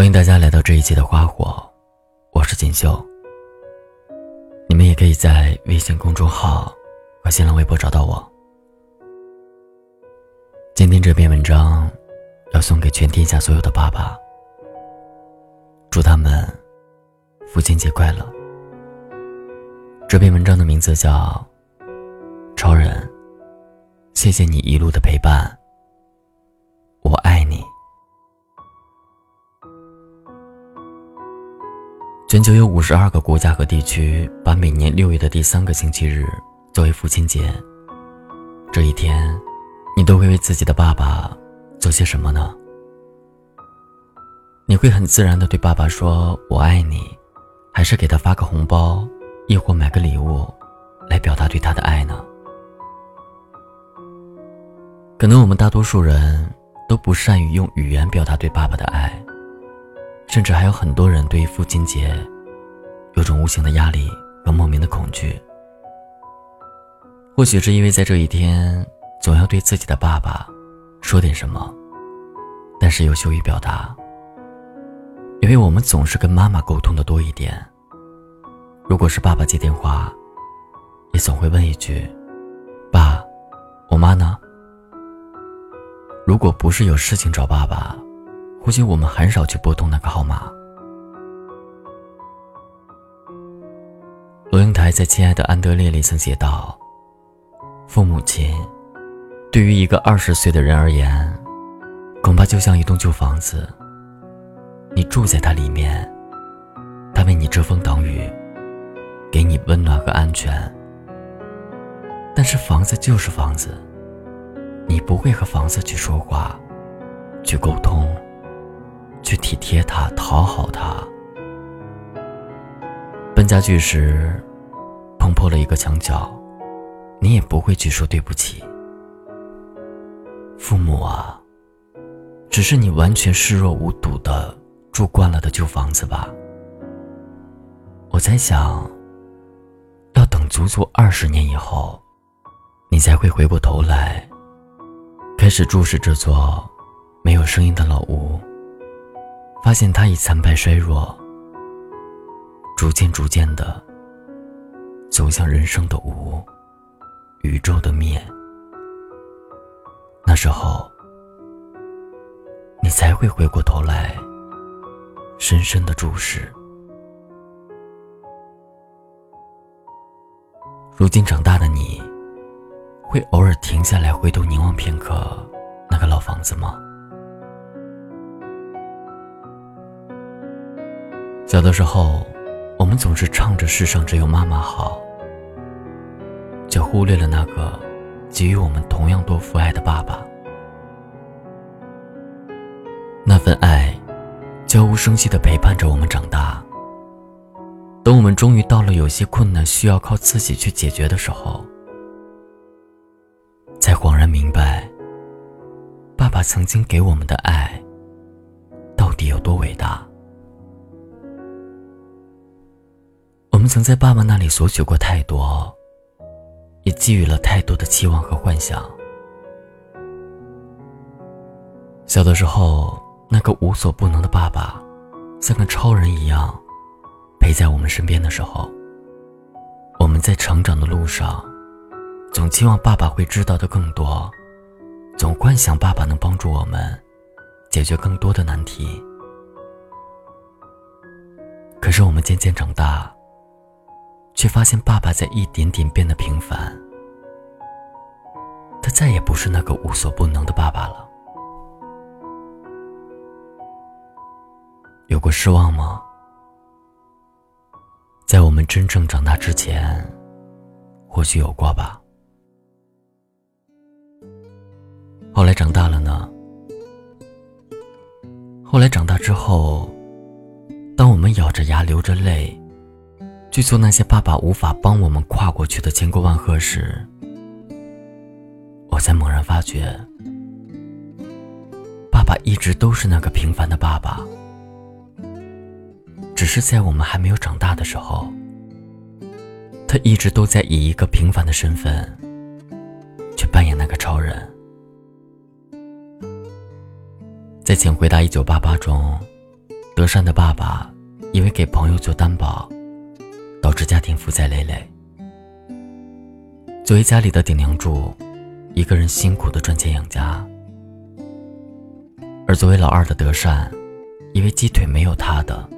欢迎大家来到这一期的花火，我是锦绣。你们也可以在微信公众号和新浪微博找到我。今天这篇文章要送给全天下所有的爸爸，祝他们父亲节快乐。这篇文章的名字叫《超人》，谢谢你一路的陪伴，我爱你。全球有五十二个国家和地区把每年六月的第三个星期日作为父亲节。这一天，你都会为自己的爸爸做些什么呢？你会很自然的对爸爸说“我爱你”，还是给他发个红包，亦或买个礼物，来表达对他的爱呢？可能我们大多数人都不善于用语言表达对爸爸的爱。甚至还有很多人对于父亲节有种无形的压力和莫名的恐惧。或许是因为在这一天总要对自己的爸爸说点什么，但是又羞于表达。因为我们总是跟妈妈沟通的多一点。如果是爸爸接电话，也总会问一句：“爸，我妈呢？”如果不是有事情找爸爸。或许我们很少去拨通那个号码。罗英台在《亲爱的安德烈》里曾写道：“父母亲，对于一个二十岁的人而言，恐怕就像一栋旧房子。你住在它里面，它为你遮风挡雨，给你温暖和安全。但是房子就是房子，你不会和房子去说话，去沟通。”去体贴他，讨好他。搬家具时，碰破了一个墙角，你也不会去说对不起。父母啊，只是你完全视若无睹的住惯了的旧房子吧？我在想，要等足足二十年以后，你才会回过头来，开始注视这座没有声音的老屋。发现他已残败衰弱，逐渐逐渐的走向人生的无，宇宙的灭。那时候，你才会回过头来，深深的注视。如今长大的你，会偶尔停下来回头凝望片刻那个老房子吗？小的时候，我们总是唱着“世上只有妈妈好”，却忽略了那个给予我们同样多父爱的爸爸。那份爱，悄无声息的陪伴着我们长大。等我们终于到了有些困难需要靠自己去解决的时候，才恍然明白，爸爸曾经给我们的爱，到底有多伟大。曾在爸爸那里索取过太多，也寄予了太多的期望和幻想。小的时候，那个无所不能的爸爸，像个超人一样陪在我们身边的时候，我们在成长的路上，总期望爸爸会知道的更多，总幻想爸爸能帮助我们解决更多的难题。可是我们渐渐长大。却发现爸爸在一点点变得平凡，他再也不是那个无所不能的爸爸了。有过失望吗？在我们真正长大之前，或许有过吧。后来长大了呢？后来长大之后，当我们咬着牙流着泪。去做那些爸爸无法帮我们跨过去的千沟万壑时，我才猛然发觉，爸爸一直都是那个平凡的爸爸，只是在我们还没有长大的时候，他一直都在以一个平凡的身份去扮演那个超人。在《请回答一九八八》中，德善的爸爸因为给朋友做担保，导致家庭负债累累。作为家里的顶梁柱，一个人辛苦的赚钱养家。而作为老二的德善，因为鸡腿没有他的，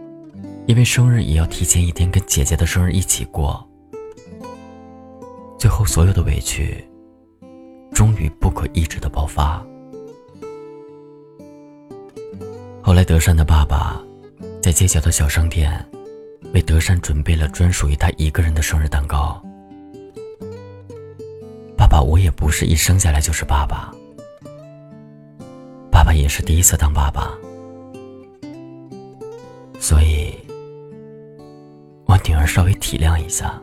因为生日也要提前一天跟姐姐的生日一起过。最后，所有的委屈，终于不可抑制的爆发。后来，德善的爸爸在街角的小商店，为德善准备了专属于他一个人的生日蛋糕。爸爸，我也不是一生下来就是爸爸，爸爸也是第一次当爸爸，所以，我女儿稍微体谅一下。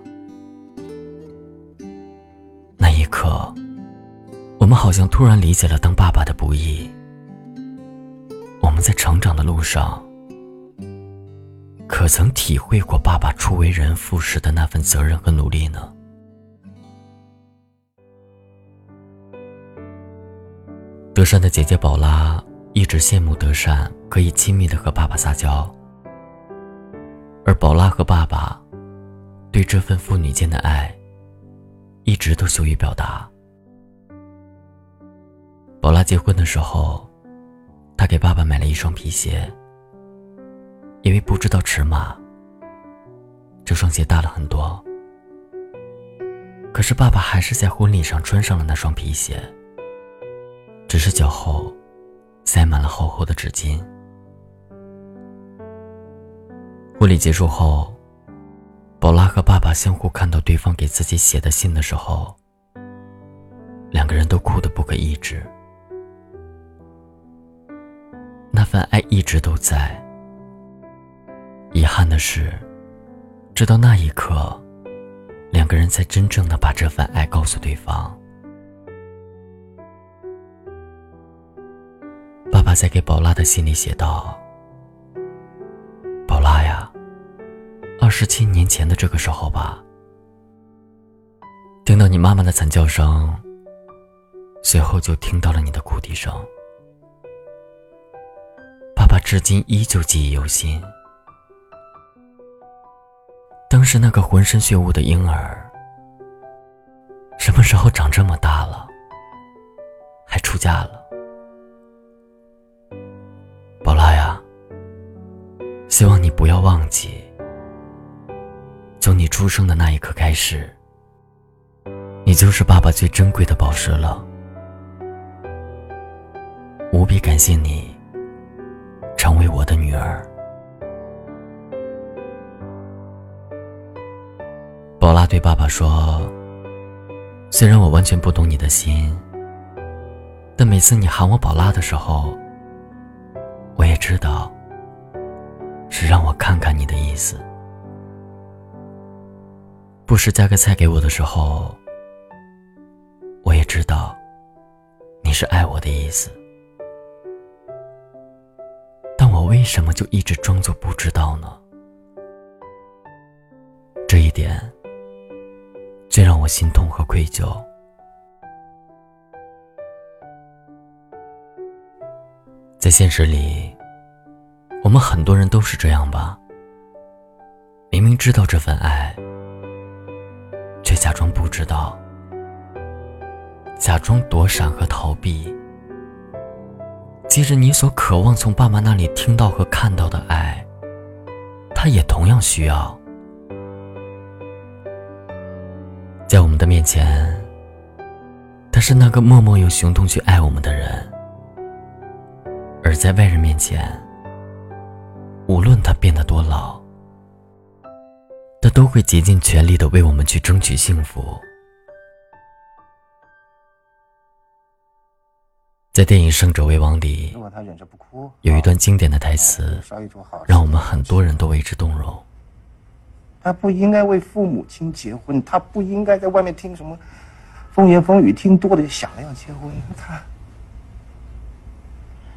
那一刻，我们好像突然理解了当爸爸的不易。我们在成长的路上，可曾体会过爸爸初为人父时的那份责任和努力呢？德善的姐姐宝拉一直羡慕德善可以亲密的和爸爸撒娇，而宝拉和爸爸对这份父女间的爱。一直都羞于表达。宝拉结婚的时候，她给爸爸买了一双皮鞋，因为不知道尺码，这双鞋大了很多。可是爸爸还是在婚礼上穿上了那双皮鞋，只是脚后塞满了厚厚的纸巾。婚礼结束后。宝拉和爸爸相互看到对方给自己写的信的时候，两个人都哭得不可抑制。那份爱一直都在。遗憾的是，直到那一刻，两个人才真正的把这份爱告诉对方。爸爸在给宝拉的信里写道。宝拉呀二十七年前的这个时候吧，听到你妈妈的惨叫声，随后就听到了你的哭啼声。爸爸至今依旧记忆犹新。当时那个浑身血污的婴儿，什么时候长这么大了，还出嫁了？宝拉呀，希望你不要忘记。从你出生的那一刻开始，你就是爸爸最珍贵的宝石了。无比感谢你，成为我的女儿。对爸爸说：“虽然我完全不懂你的心，但每次你喊我宝拉的时候，我也知道，是让我看看你的意思。”不时夹个菜给我的时候，我也知道你是爱我的意思，但我为什么就一直装作不知道呢？这一点心痛和愧疚。在现实里，我们很多人都是这样吧？明明知道这份爱。却假装不知道，假装躲闪和逃避。即使你所渴望从爸妈那里听到和看到的爱，他也同样需要。在我们的面前，他是那个默默用行动去爱我们的人；而在外人面前，无论他变得多老。他都会竭尽全力的为我们去争取幸福。在电影《胜者为王》里，有一段经典的台词，让我们很多人都为之动容。他不应该为父母亲结婚，他不应该在外面听什么风言风语，听多了就想着要结婚。他，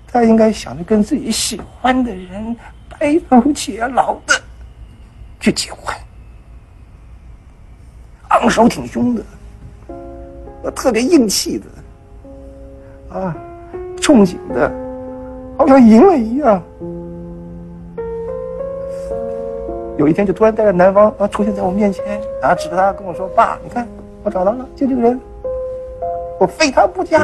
他应该想着跟自己喜欢的人白头偕老的去结婚。昂首挺胸的，特别硬气的，啊，憧憬的，好像赢了一样。有一天就突然带着男方啊出现在我面前，然后指着他跟我说：“爸，你看我找到了，就这个人，我非他不嫁。”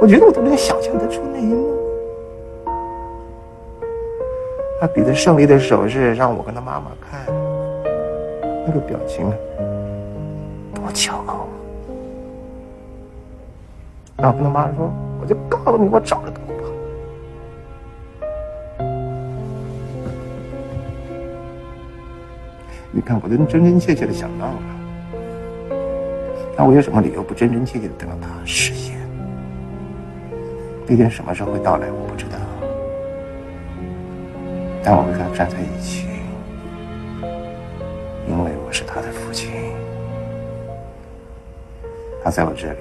我觉得我都能想象得出那一幕。他比着胜利的手势让我跟他妈妈看，那个表情多骄傲。然后跟他妈说：“我就告诉你，我找了个老婆。”你看，我都真真切切的想到了。那我有什么理由不真真切切的等到他实现？那天什么时候会到来，我不知道。但我会跟他站在一起，因为我是他的父亲，他在我这里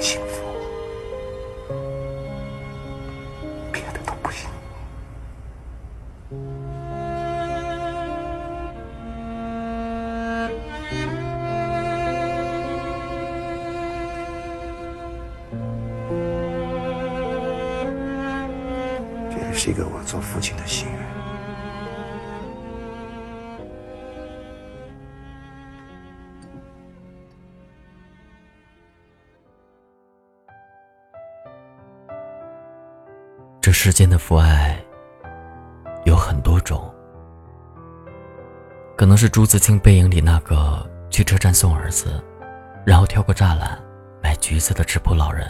幸福，这世间的父爱有很多种，可能是朱自清背影里那个去车站送儿子，然后跳过栅栏买橘子的质朴老人。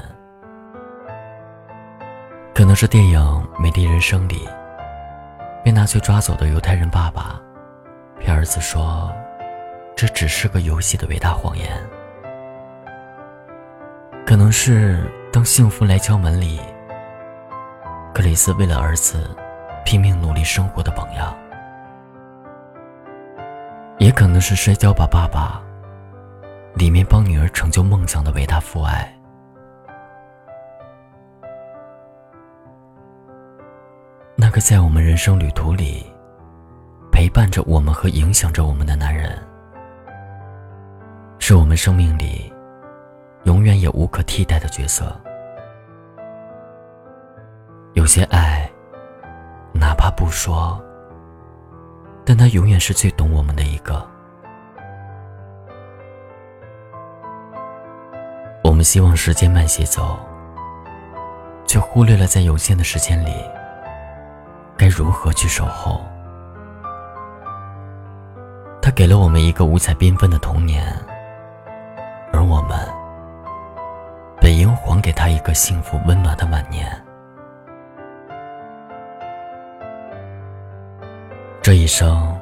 可能是电影《美丽人生》里，被纳粹抓走的犹太人爸爸，骗儿子说，这只是个游戏的伟大谎言。可能是当幸福来敲门里，克里斯为了儿子拼命努力生活的榜样。也可能是摔跤吧爸爸，里面帮女儿成就梦想的伟大父爱。那个在我们人生旅途里陪伴着我们和影响着我们的男人，是我们生命里永远也无可替代的角色。有些爱，哪怕不说，但他永远是最懂我们的一个。我们希望时间慢些走，却忽略了在有限的时间里。该如何去守候？他给了我们一个五彩缤纷的童年，而我们本应还给他一个幸福温暖的晚年。这一生，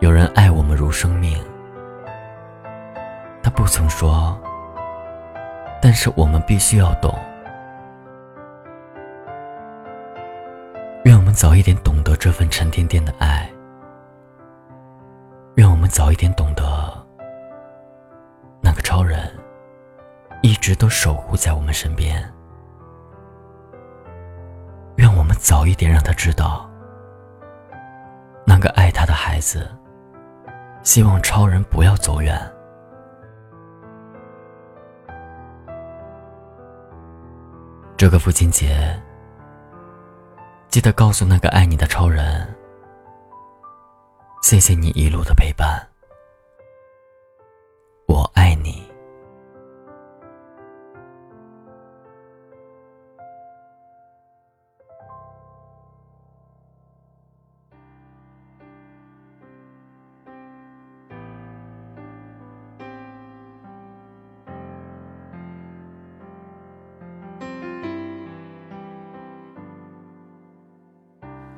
有人爱我们如生命，他不曾说，但是我们必须要懂。愿我们早一点懂得这份沉甸甸的爱。愿我们早一点懂得，那个超人一直都守护在我们身边。愿我们早一点让他知道，他的孩子希望超人不要走远。这个父亲节。记得告诉那个爱你的超人，谢谢你一路的陪伴，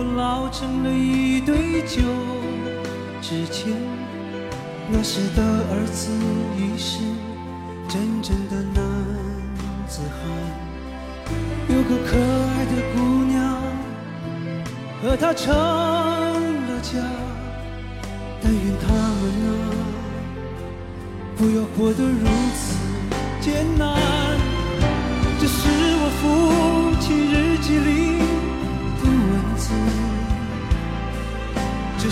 我老成了一堆旧纸钱。那时的儿子已是真正的男子汉，有个可爱的姑娘。和他成了家，但愿他们啊，不要活得如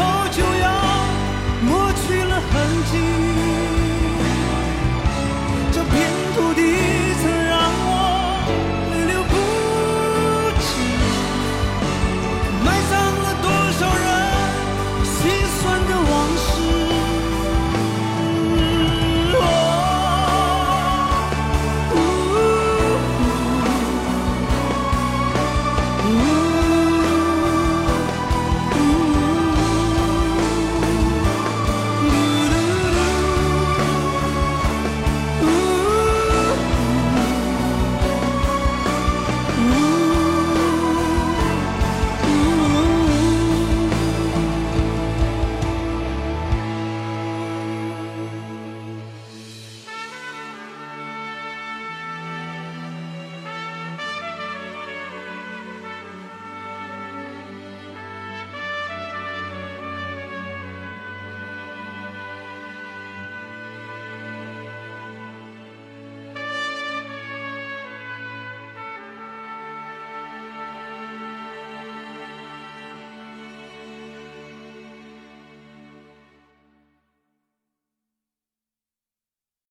后就要抹去了痕迹，